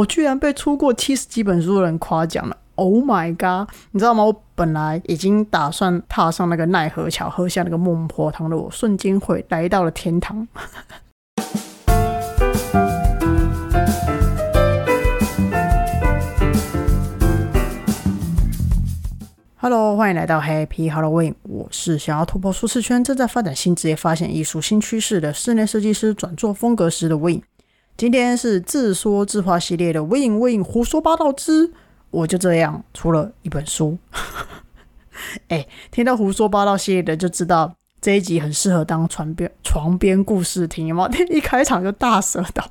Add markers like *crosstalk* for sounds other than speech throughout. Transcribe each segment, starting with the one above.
我居然被出过七十几本书的人夸奖了！Oh my god！你知道吗？我本来已经打算踏上那个奈何桥，喝下那个孟婆汤的我，瞬间会来到了天堂。*laughs* Hello，欢迎来到 Happy Halloween。我是想要突破舒适圈、正在发展新职业、发现艺术新趋势的室内设计师，转做风格师的 Win。今天是自说自话系列的 Win Win 胡说八道之，我就这样出了一本书。*laughs* 哎，听到胡说八道系列的就知道这一集很适合当床边床边故事听，有吗？*laughs* 一开场就大舌头，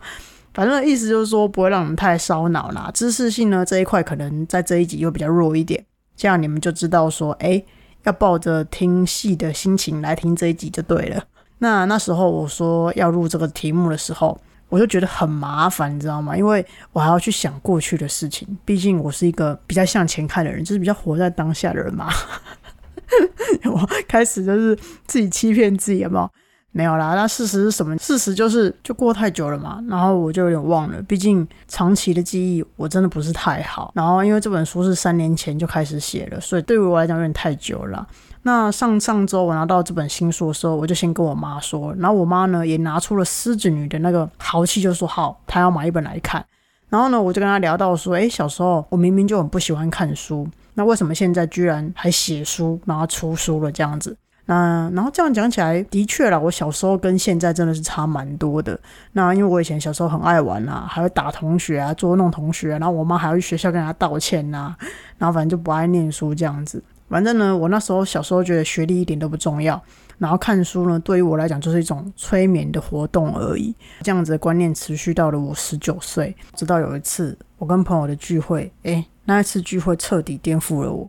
反正意思就是说不会让你们太烧脑啦。知识性呢这一块可能在这一集又比较弱一点，这样你们就知道说，哎，要抱着听戏的心情来听这一集就对了。那那时候我说要录这个题目的时候。我就觉得很麻烦，你知道吗？因为我还要去想过去的事情，毕竟我是一个比较向前看的人，就是比较活在当下的人嘛。*laughs* 我开始就是自己欺骗自己，有没有？没有啦。那事实是什么？事实就是就过太久了嘛，然后我就有点忘了。毕竟长期的记忆我真的不是太好。然后因为这本书是三年前就开始写了，所以对于我来讲有点太久了。那上上周我拿到这本新书的时候，我就先跟我妈说，然后我妈呢也拿出了狮子女的那个豪气，就说好，她要买一本来看。然后呢，我就跟她聊到说，哎，小时候我明明就很不喜欢看书，那为什么现在居然还写书，然后出书了这样子？那然后这样讲起来，的确啦，我小时候跟现在真的是差蛮多的。那因为我以前小时候很爱玩啊，还会打同学啊，捉弄同学，然后我妈还要去学校跟她道歉呐，然后反正就不爱念书这样子。反正呢，我那时候小时候觉得学历一点都不重要，然后看书呢，对于我来讲就是一种催眠的活动而已。这样子的观念持续到了我十九岁，直到有一次我跟朋友的聚会，诶，那一次聚会彻底颠覆了我，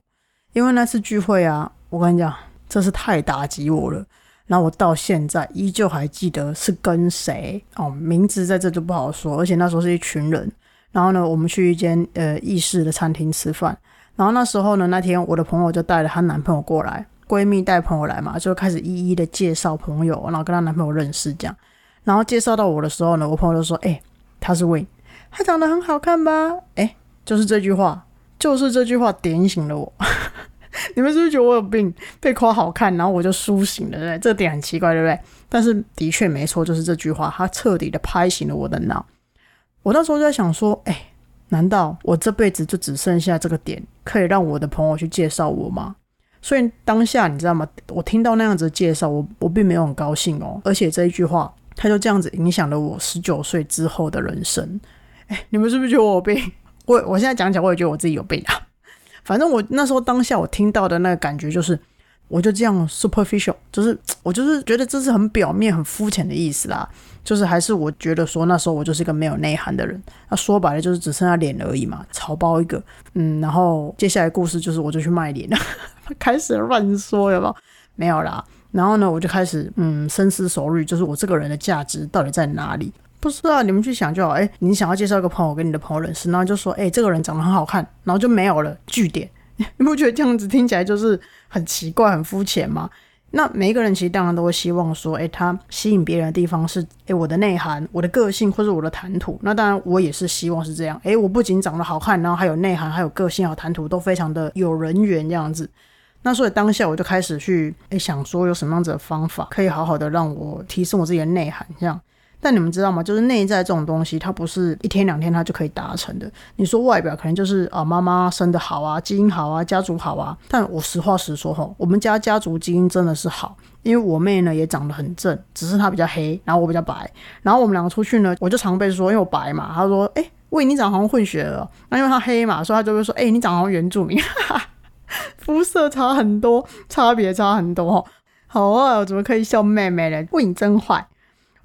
因为那次聚会啊，我跟你讲，真是太打击我了。然后我到现在依旧还记得是跟谁哦，名字在这就不好说，而且那时候是一群人。然后呢，我们去一间呃意式的餐厅吃饭。然后那时候呢，那天我的朋友就带了她男朋友过来，闺蜜带朋友来嘛，就开始一一的介绍朋友，然后跟她男朋友认识这样。然后介绍到我的时候呢，我朋友就说：“哎，他是 Win，他长得很好看吧？”哎，就是这句话，就是这句话点醒了我。*laughs* *laughs* 你们是不是觉得我有病？被夸好看，然后我就苏醒了，对不对？这点很奇怪，对不对？但是的确没错，就是这句话，它彻底的拍醒了我的脑。我那时候就在想说：“哎。”难道我这辈子就只剩下这个点可以让我的朋友去介绍我吗？所以当下你知道吗？我听到那样子介绍，我我并没有很高兴哦。而且这一句话，他就这样子影响了我十九岁之后的人生。哎，你们是不是觉得我有病？我我现在讲讲，我也觉得我自己有病啊。反正我那时候当下我听到的那个感觉就是。我就这样 superficial，就是我就是觉得这是很表面、很肤浅的意思啦。就是还是我觉得说那时候我就是一个没有内涵的人。那说白了就是只剩下脸而已嘛，草包一个。嗯，然后接下来故事就是我就去卖脸了，*laughs* 开始乱说有没有？没有啦。然后呢，我就开始嗯深思熟虑，就是我这个人的价值到底在哪里？不知道你们去想就好。哎，你想要介绍一个朋友跟你的朋友认识，然后就说哎这个人长得很好看，然后就没有了据点。*laughs* 你不觉得这样子听起来就是很奇怪、很肤浅吗？那每一个人其实当然都会希望说，诶，他吸引别人的地方是，诶，我的内涵、我的个性或者我的谈吐。那当然我也是希望是这样，诶，我不仅长得好看，然后还有内涵、还有个性、还有谈吐，都非常的有人缘这样子。那所以当下我就开始去，诶，想说有什么样子的方法可以好好的让我提升我自己的内涵，这样。但你们知道吗？就是内在这种东西，它不是一天两天它就可以达成的。你说外表可能就是啊，妈妈生的好啊，基因好啊，家族好啊。但我实话实说吼，我们家家族基因真的是好，因为我妹呢也长得很正，只是她比较黑，然后我比较白。然后我们两个出去呢，我就常被说，因为我白嘛，她说，哎，喂，你长好像混血了。那因为她黑嘛，所以她就会说，哎，你长好像原住民，*laughs* 肤色差很多，差别差很多。好啊，怎么可以笑妹妹嘞？喂，你真坏。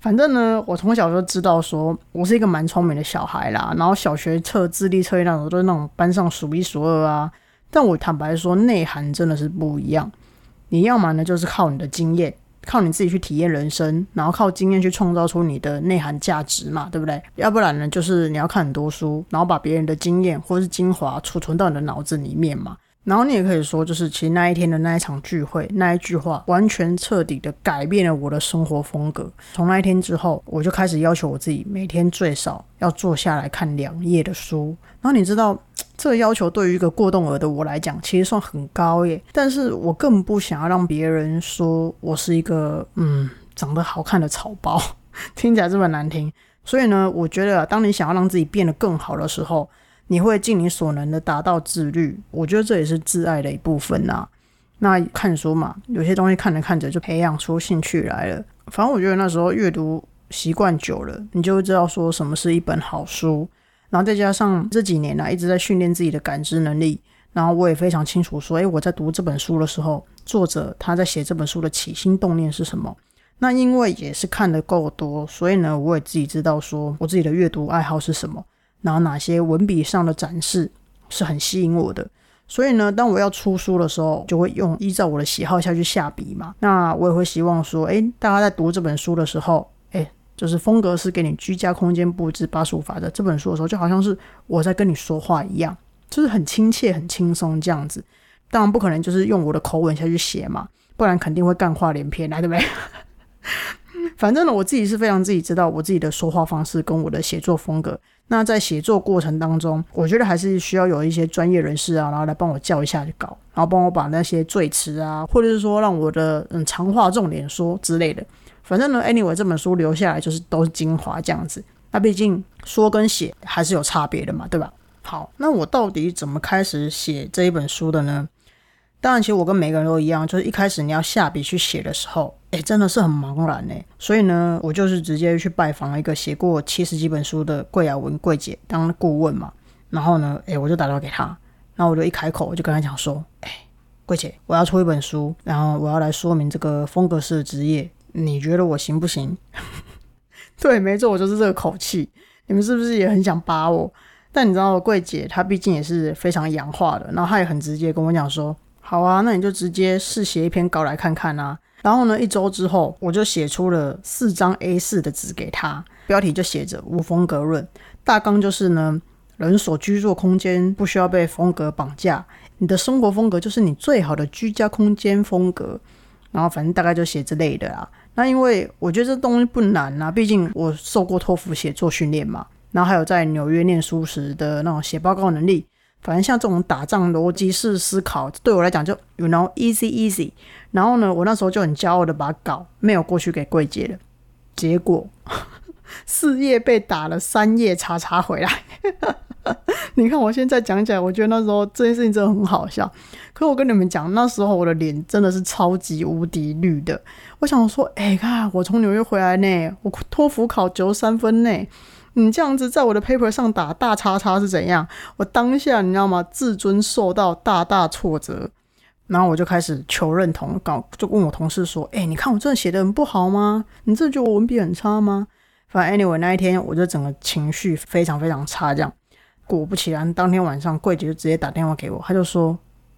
反正呢，我从小就知道说我是一个蛮聪明的小孩啦。然后小学测智力测验那种都是那种班上数一数二啊。但我坦白说，内涵真的是不一样。你要么呢，就是靠你的经验，靠你自己去体验人生，然后靠经验去创造出你的内涵价值嘛，对不对？要不然呢，就是你要看很多书，然后把别人的经验或是精华储存到你的脑子里面嘛。然后你也可以说，就是其实那一天的那一场聚会，那一句话，完全彻底的改变了我的生活风格。从那一天之后，我就开始要求我自己，每天最少要坐下来看两页的书。然后你知道，这个要求对于一个过动儿的我来讲，其实算很高耶。但是我更不想要让别人说我是一个嗯长得好看的草包，*laughs* 听起来这么难听。所以呢，我觉得当你想要让自己变得更好的时候，你会尽你所能的达到自律，我觉得这也是自爱的一部分呐。那看书嘛，有些东西看着看着就培养出兴趣来了。反正我觉得那时候阅读习惯久了，你就会知道说什么是一本好书。然后再加上这几年呢，一直在训练自己的感知能力，然后我也非常清楚说，诶，我在读这本书的时候，作者他在写这本书的起心动念是什么。那因为也是看的够多，所以呢，我也自己知道说我自己的阅读爱好是什么。然后哪些文笔上的展示是很吸引我的，所以呢，当我要出书的时候，就会用依照我的喜好下去下笔嘛。那我也会希望说，诶，大家在读这本书的时候，诶，就是风格是给你居家空间布置八十五法则这本书的时候，就好像是我在跟你说话一样，就是很亲切、很轻松这样子。当然不可能就是用我的口吻下去写嘛，不然肯定会干话连篇，来对不对？*laughs* 反正呢，我自己是非常自己知道我自己的说话方式跟我的写作风格。那在写作过程当中，我觉得还是需要有一些专业人士啊，然后来帮我教一下去搞，然后帮我把那些赘词啊，或者是说让我的嗯长话重点说之类的。反正呢，anyway 这本书留下来就是都是精华这样子。那毕竟说跟写还是有差别的嘛，对吧？好，那我到底怎么开始写这一本书的呢？当然，其实我跟每个人都一样，就是一开始你要下笔去写的时候，哎，真的是很茫然哎。所以呢，我就是直接去拜访了一个写过七十几本书的桂雅文桂姐当顾问嘛。然后呢，哎，我就打电话给她，然后我就一开口，我就跟她讲说，哎，桂姐，我要出一本书，然后我要来说明这个风格式的职业，你觉得我行不行？*laughs* 对，没错，我就是这个口气。你们是不是也很想扒我？但你知道，桂姐她毕竟也是非常洋化的，然后她也很直接跟我讲说。好啊，那你就直接试写一篇稿来看看啊。然后呢，一周之后，我就写出了四张 A 四的纸给他，标题就写着“无风格论”，大纲就是呢，人所居住空间不需要被风格绑架，你的生活风格就是你最好的居家空间风格。然后反正大概就写之类的啦。那因为我觉得这东西不难啊，毕竟我受过托福写作训练嘛，然后还有在纽约念书时的那种写报告能力。反正像这种打仗逻辑式思考，对我来讲就 you know easy easy。然后呢，我那时候就很骄傲的把稿没有过去给柜姐了，结果 *laughs* 四页被打了三页叉叉回来。*laughs* 你看我现在讲起来，我觉得那时候这件事情真的很好笑。可是我跟你们讲，那时候我的脸真的是超级无敌绿的。我想说，哎，看我从纽约回来呢，我托福考九十三分呢。你这样子在我的 paper 上打大叉叉是怎样？我当下你知道吗？自尊受到大大挫折，然后我就开始求认同，搞就问我同事说：“哎，你看我真的写的很不好吗？你这觉得我文笔很差吗？”反正 anyway 那一天，我就整个情绪非常非常差。这样果不其然，当天晚上柜姐就直接打电话给我，他就说：“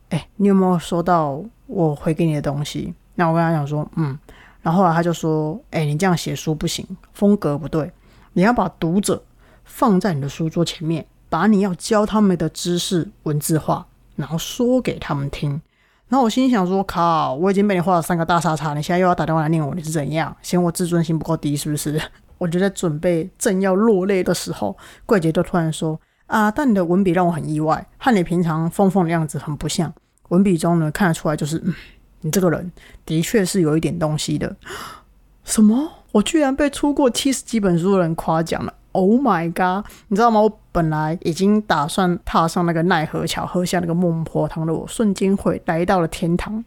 哎，你有没有收到我回给你的东西？”那我跟他讲说：“嗯。”然后后来他就说：“哎，你这样写书不行，风格不对。”你要把读者放在你的书桌前面，把你要教他们的知识文字化，然后说给他们听。然后我心想说：“靠，我已经被你画了三个大叉叉，你现在又要打电话来念我，你是怎样？嫌我自尊心不够低是不是？” *laughs* 我就在准备正要落泪的时候，桂姐就突然说：“啊，但你的文笔让我很意外，和你平常疯疯的样子很不像。文笔中呢，看得出来就是，嗯，你这个人的确是有一点东西的。*gasps* 什么？”我居然被出过七十几本书的人夸奖了！Oh my god！你知道吗？我本来已经打算踏上那个奈何桥，喝下那个孟婆汤的我，瞬间会来到了天堂。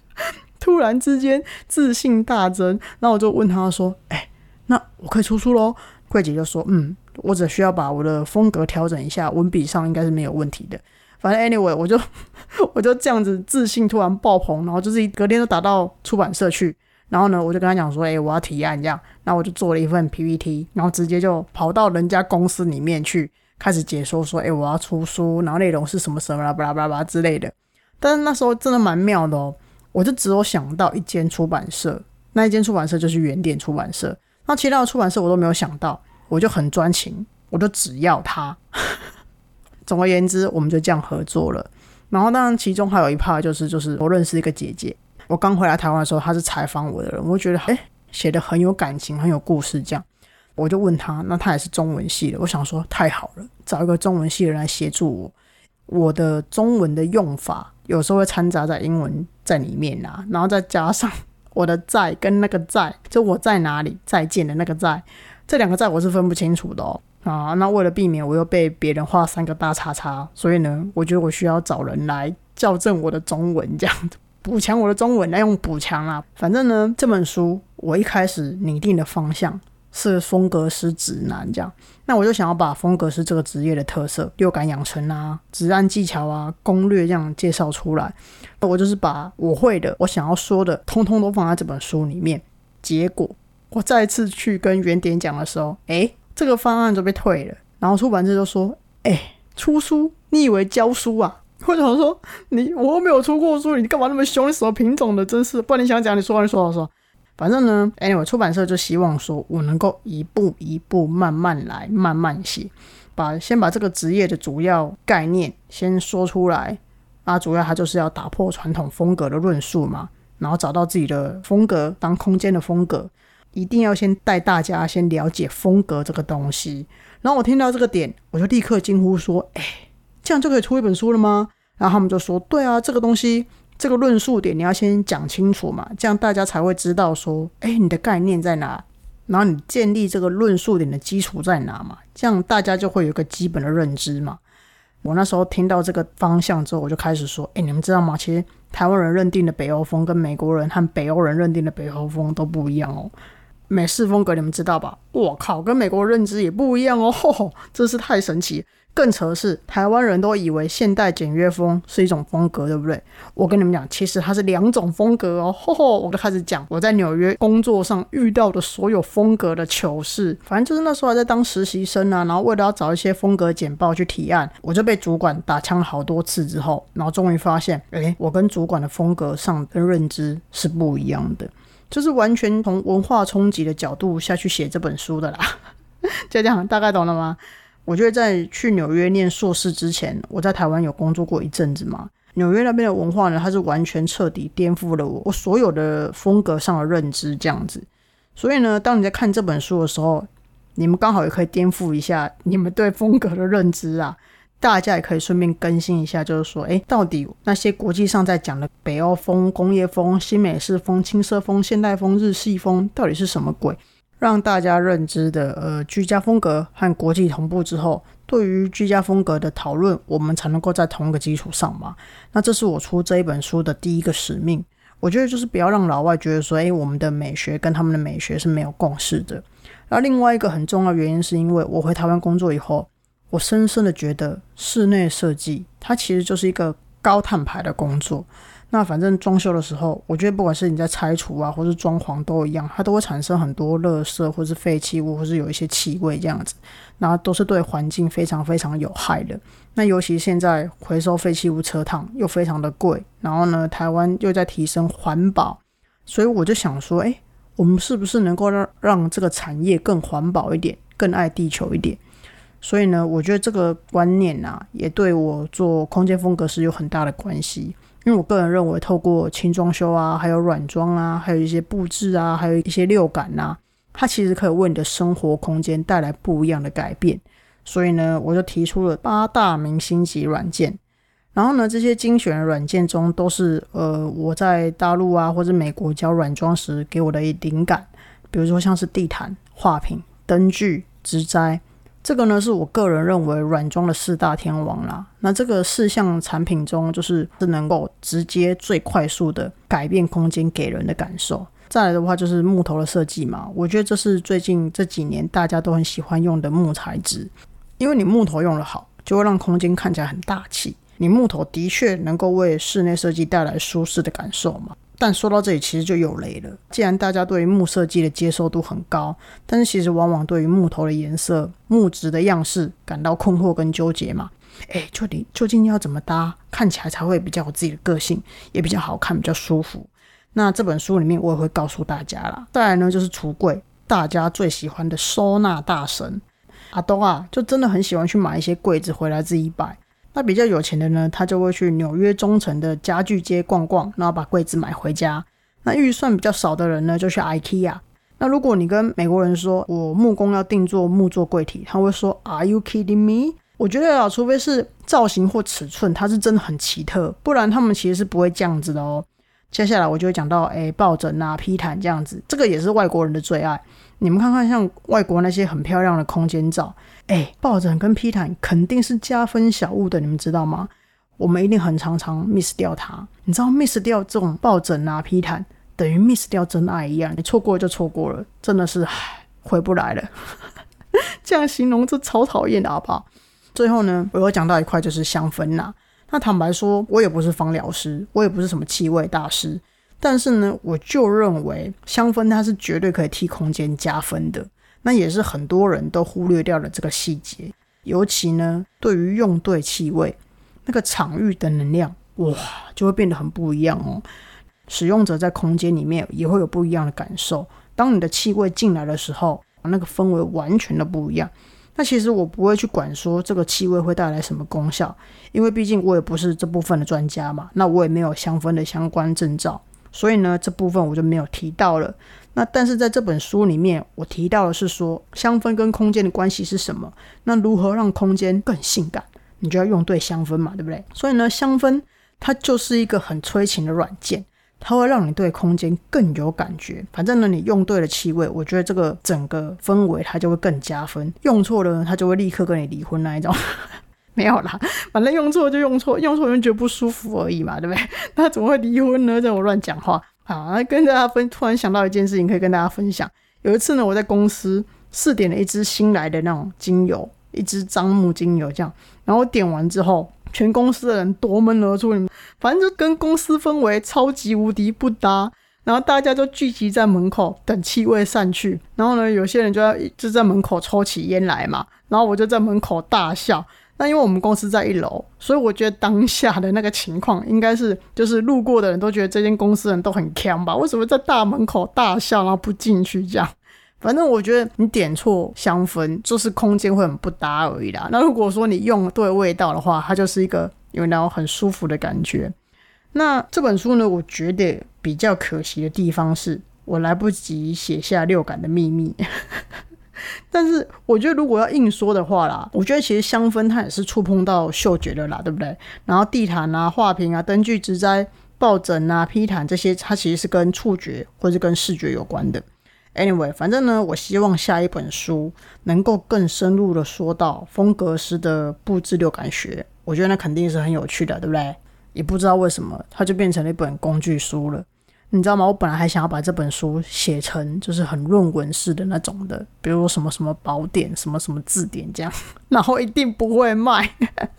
*laughs* 突然之间自信大增，那我就问他说：“哎，那我可以出书喽？”桂姐就说：“嗯，我只需要把我的风格调整一下，文笔上应该是没有问题的。反正 anyway，我就 *laughs* 我就这样子自信突然爆棚，然后就是隔天就打到出版社去。”然后呢，我就跟他讲说，哎，我要提案这样，然后我就做了一份 PPT，然后直接就跑到人家公司里面去开始解说说，哎，我要出书，然后内容是什么什么啦，巴拉巴拉巴拉之类的。但是那时候真的蛮妙的哦，我就只有想到一间出版社，那一间出版社就是原点出版社，那其他的出版社我都没有想到，我就很专情，我就只要他。总而言之，我们就这样合作了。然后当然其中还有一 part 就是就是我认识一个姐姐，我刚回来台湾的时候，他是采访我的人，我觉得哎写的很有感情，很有故事，这样。我就问他，那他也是中文系的，我想说太好了，找一个中文系的人来协助我，我的中文的用法有时候会掺杂在英文在里面啊，然后再加上 *laughs* 我的在跟那个在，就我在哪里再见的那个在，这两个在我是分不清楚的哦。啊，那为了避免我又被别人画三个大叉叉，所以呢，我觉得我需要找人来校正我的中文，这样子。补强我的中文，来用补强啊。反正呢，这本书我一开始拟定的方向是风格师指南，这样，那我就想要把风格师这个职业的特色、六感养成啊、指案技巧啊、攻略这样介绍出来。那我就是把我会的、我想要说的，通通都放在这本书里面。结果我再次去跟原点讲的时候，诶。这个方案就被退了，然后出版社就说：“哎，出书？你以为教书啊？”我想说：“你我又没有出过书，你干嘛那么凶？你什么品种的？真是！不然你想讲，你说，你说，说。反正呢，anyway，出版社就希望说我能够一步一步慢慢来，慢慢写，把先把这个职业的主要概念先说出来。啊，主要它就是要打破传统风格的论述嘛，然后找到自己的风格，当空间的风格。”一定要先带大家先了解风格这个东西，然后我听到这个点，我就立刻惊呼说：“哎，这样就可以出一本书了吗？”然后他们就说：“对啊，这个东西，这个论述点你要先讲清楚嘛，这样大家才会知道说，哎，你的概念在哪，然后你建立这个论述点的基础在哪嘛，这样大家就会有一个基本的认知嘛。”我那时候听到这个方向之后，我就开始说：“哎，你们知道吗？其实台湾人认定的北欧风跟美国人和北欧人认定的北欧风都不一样哦。”美式风格你们知道吧？我靠，跟美国认知也不一样哦，*laughs* 真是太神奇。更扯的是，台湾人都以为现代简约风是一种风格，对不对？我跟你们讲，其实它是两种风格哦。吼吼我就开始讲我在纽约工作上遇到的所有风格的糗事。反正就是那时候还在当实习生啊，然后为了要找一些风格简报去提案，我就被主管打枪了好多次之后，然后终于发现，诶，我跟主管的风格上跟认知是不一样的。就是完全从文化冲击的角度下去写这本书的啦，*laughs* 就这样，大概懂了吗？我觉得在去纽约念硕士之前，我在台湾有工作过一阵子嘛。纽约那边的文化呢，它是完全彻底颠覆了我我所有的风格上的认知，这样子。所以呢，当你在看这本书的时候，你们刚好也可以颠覆一下你们对风格的认知啊。大家也可以顺便更新一下，就是说，哎，到底那些国际上在讲的北欧风、工业风、新美式风、轻奢风、现代风、日系风，到底是什么鬼？让大家认知的呃居家风格和国际同步之后，对于居家风格的讨论，我们才能够在同一个基础上嘛。那这是我出这一本书的第一个使命。我觉得就是不要让老外觉得说，哎，我们的美学跟他们的美学是没有共识的。那另外一个很重要原因，是因为我回台湾工作以后。我深深的觉得，室内设计它其实就是一个高碳排的工作。那反正装修的时候，我觉得不管是你在拆除啊，或是装潢都一样，它都会产生很多垃圾，或是废弃物，或是有一些气味这样子，然后都是对环境非常非常有害的。那尤其现在回收废弃物车趟又非常的贵，然后呢，台湾又在提升环保，所以我就想说，哎，我们是不是能够让让这个产业更环保一点，更爱地球一点？所以呢，我觉得这个观念啊，也对我做空间风格是有很大的关系。因为我个人认为，透过轻装修啊，还有软装啊，还有一些布置啊，还有一些六感呐，它其实可以为你的生活空间带来不一样的改变。所以呢，我就提出了八大明星级软件。然后呢，这些精选的软件中，都是呃我在大陆啊或者美国教软装时给我的灵感。比如说像是地毯、画屏、灯具、植栽。这个呢，是我个人认为软装的四大天王啦。那这个四项产品中，就是是能够直接最快速的改变空间给人的感受。再来的话，就是木头的设计嘛。我觉得这是最近这几年大家都很喜欢用的木材质，因为你木头用的好，就会让空间看起来很大气。你木头的确能够为室内设计带来舒适的感受嘛。但说到这里，其实就有雷了。既然大家对于木设计的接受度很高，但是其实往往对于木头的颜色、木质的样式感到困惑跟纠结嘛。哎，究竟究竟要怎么搭，看起来才会比较有自己的个性，也比较好看、比较舒服？那这本书里面我也会告诉大家啦。再来呢，就是橱柜，大家最喜欢的收纳大神阿东啊，就真的很喜欢去买一些柜子回来自己摆。那比较有钱的呢，他就会去纽约中城的家具街逛逛，然后把柜子买回家。那预算比较少的人呢，就去 IKEA。那如果你跟美国人说我木工要定做木做柜体，他会说 Are you kidding me？我觉得啊，除非是造型或尺寸，它是真的很奇特，不然他们其实是不会这样子的哦。接下来我就会讲到，哎，抱枕啊、披毯这样子，这个也是外国人的最爱。你们看看，像外国那些很漂亮的空间照，哎，抱枕跟披毯肯定是加分小物的，你们知道吗？我们一定很常常 miss 掉它。你知道 miss 掉这种抱枕啊、披毯，等于 miss 掉真爱一样，你错过就错过了，真的是回不来了。*laughs* 这样形容这超讨厌的，好不好？最后呢，我有讲到一块就是香氛呐。那坦白说，我也不是芳疗师，我也不是什么气味大师，但是呢，我就认为香氛它是绝对可以替空间加分的。那也是很多人都忽略掉了这个细节，尤其呢，对于用对气味，那个场域的能量，哇，就会变得很不一样哦。使用者在空间里面也会有不一样的感受。当你的气味进来的时候，那个氛围完全的不一样。那其实我不会去管说这个气味会带来什么功效，因为毕竟我也不是这部分的专家嘛。那我也没有香氛的相关证照，所以呢这部分我就没有提到了。那但是在这本书里面，我提到的是说香氛跟空间的关系是什么？那如何让空间更性感？你就要用对香氛嘛，对不对？所以呢，香氛它就是一个很催情的软件。它会让你对空间更有感觉。反正呢，你用对了气味，我觉得这个整个氛围它就会更加分。用错了，它就会立刻跟你离婚那一种。*laughs* 没有啦，反正用错就用错，用错人觉得不舒服而已嘛，对不对？那怎么会离婚呢？这我乱讲话啊！跟大家分，突然想到一件事情，可以跟大家分享。有一次呢，我在公司试点了一支新来的那种精油，一支樟木精油，这样，然后点完之后。全公司的人夺门而出，反正就跟公司氛围超级无敌不搭。然后大家就聚集在门口等气味散去。然后呢，有些人就要就在门口抽起烟来嘛。然后我就在门口大笑。那因为我们公司在一楼，所以我觉得当下的那个情况应该是，就是路过的人都觉得这间公司人都很强吧？为什么在大门口大笑，然后不进去这样？反正我觉得你点错香氛，就是空间会很不搭而已啦。那如果说你用对味道的话，它就是一个有那种很舒服的感觉。那这本书呢，我觉得比较可惜的地方是我来不及写下六感的秘密。但是我觉得如果要硬说的话啦，我觉得其实香氛它也是触碰到嗅觉的啦，对不对？然后地毯啊、画屏啊、灯具、植栽、抱枕啊、披毯这些，它其实是跟触觉或是跟视觉有关的。Anyway，反正呢，我希望下一本书能够更深入的说到风格师的布置六感学，我觉得那肯定是很有趣的，对不对？也不知道为什么它就变成了一本工具书了，你知道吗？我本来还想要把这本书写成就是很论文式的那种的，比如说什么什么宝典、什么什么字典这样，*laughs* 然后一定不会卖，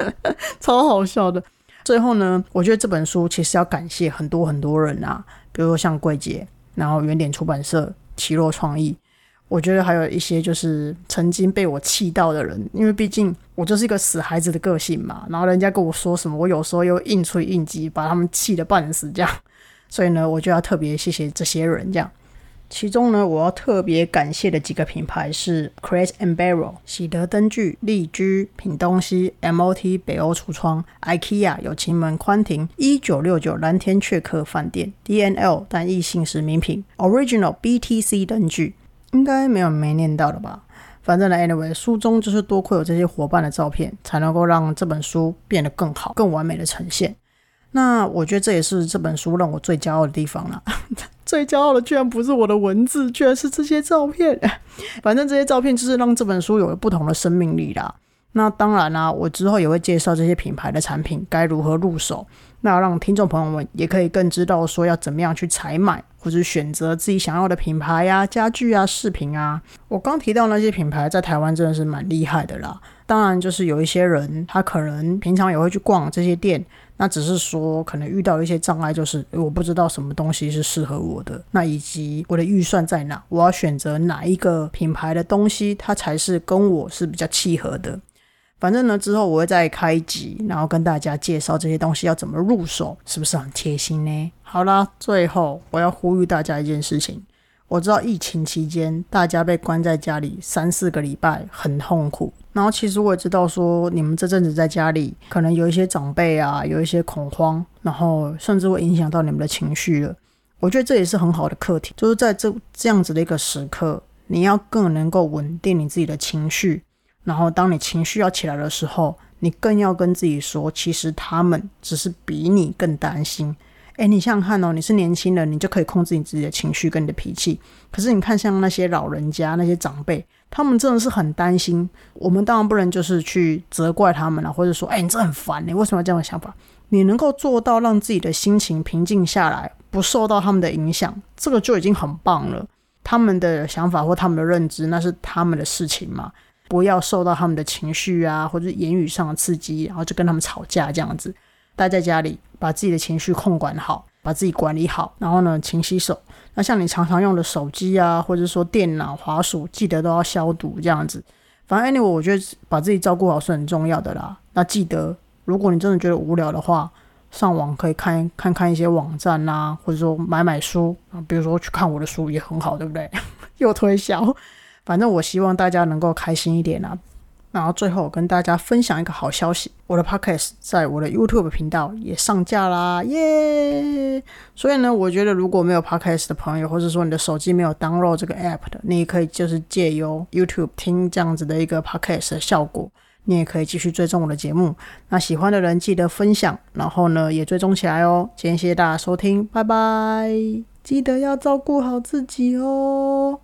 *laughs* 超好笑的。最后呢，我觉得这本书其实要感谢很多很多人啊，比如说像桂姐，然后原点出版社。奇洛创意，我觉得还有一些就是曾经被我气到的人，因为毕竟我就是一个死孩子的个性嘛。然后人家跟我说什么，我有时候又硬吹硬挤，把他们气得半死这样。所以呢，我就要特别谢谢这些人这样。其中呢，我要特别感谢的几个品牌是 Crate and Barrel、喜德灯具、丽居、品东西、MOT 北欧橱窗、IKEA 有情门宽庭、一九六九蓝天雀客饭店、DNL 单一姓氏名品、Original BTC 灯具，应该没有没念到的吧？反正呢，anyway，书中就是多亏有这些伙伴的照片，才能够让这本书变得更好、更完美的呈现。那我觉得这也是这本书让我最骄傲的地方了。*laughs* 最骄傲的居然不是我的文字，居然是这些照片。*laughs* 反正这些照片就是让这本书有了不同的生命力啦。那当然啦，我之后也会介绍这些品牌的产品该如何入手，那让听众朋友们也可以更知道说要怎么样去采买或者选择自己想要的品牌呀、家具啊、饰品啊。我刚提到那些品牌在台湾真的是蛮厉害的啦。当然，就是有一些人他可能平常也会去逛这些店。那只是说，可能遇到一些障碍，就是我不知道什么东西是适合我的，那以及我的预算在哪，我要选择哪一个品牌的东西，它才是跟我是比较契合的。反正呢，之后我会再开集，然后跟大家介绍这些东西要怎么入手，是不是很贴心呢？好啦，最后我要呼吁大家一件事情。我知道疫情期间大家被关在家里三四个礼拜很痛苦，然后其实我也知道说你们这阵子在家里可能有一些长辈啊，有一些恐慌，然后甚至会影响到你们的情绪了。我觉得这也是很好的课题，就是在这这样子的一个时刻，你要更能够稳定你自己的情绪，然后当你情绪要起来的时候，你更要跟自己说，其实他们只是比你更担心。哎，你想想看哦，你是年轻人，你就可以控制你自己的情绪跟你的脾气。可是你看，像那些老人家、那些长辈，他们真的是很担心。我们当然不能就是去责怪他们了，或者说，哎，你这很烦，你为什么要这样的想法？你能够做到让自己的心情平静下来，不受到他们的影响，这个就已经很棒了。他们的想法或他们的认知，那是他们的事情嘛，不要受到他们的情绪啊，或者言语上的刺激，然后就跟他们吵架这样子。待在家里，把自己的情绪控管好，把自己管理好，然后呢，勤洗手。那像你常常用的手机啊，或者说电脑、滑鼠，记得都要消毒这样子。反正 anyway，我觉得把自己照顾好是很重要的啦。那记得，如果你真的觉得无聊的话，上网可以看看看一些网站啊，或者说买买书啊，比如说去看我的书也很好，对不对？*laughs* 又推销。反正我希望大家能够开心一点啊。然后最后跟大家分享一个好消息，我的 podcast 在我的 YouTube 频道也上架啦，耶！所以呢，我觉得如果没有 podcast 的朋友，或者说你的手机没有 download 这个 app 的，你也可以就是借由 YouTube 听这样子的一个 podcast 的效果，你也可以继续追踪我的节目。那喜欢的人记得分享，然后呢也追踪起来哦。今天谢谢大家收听，拜拜！记得要照顾好自己哦。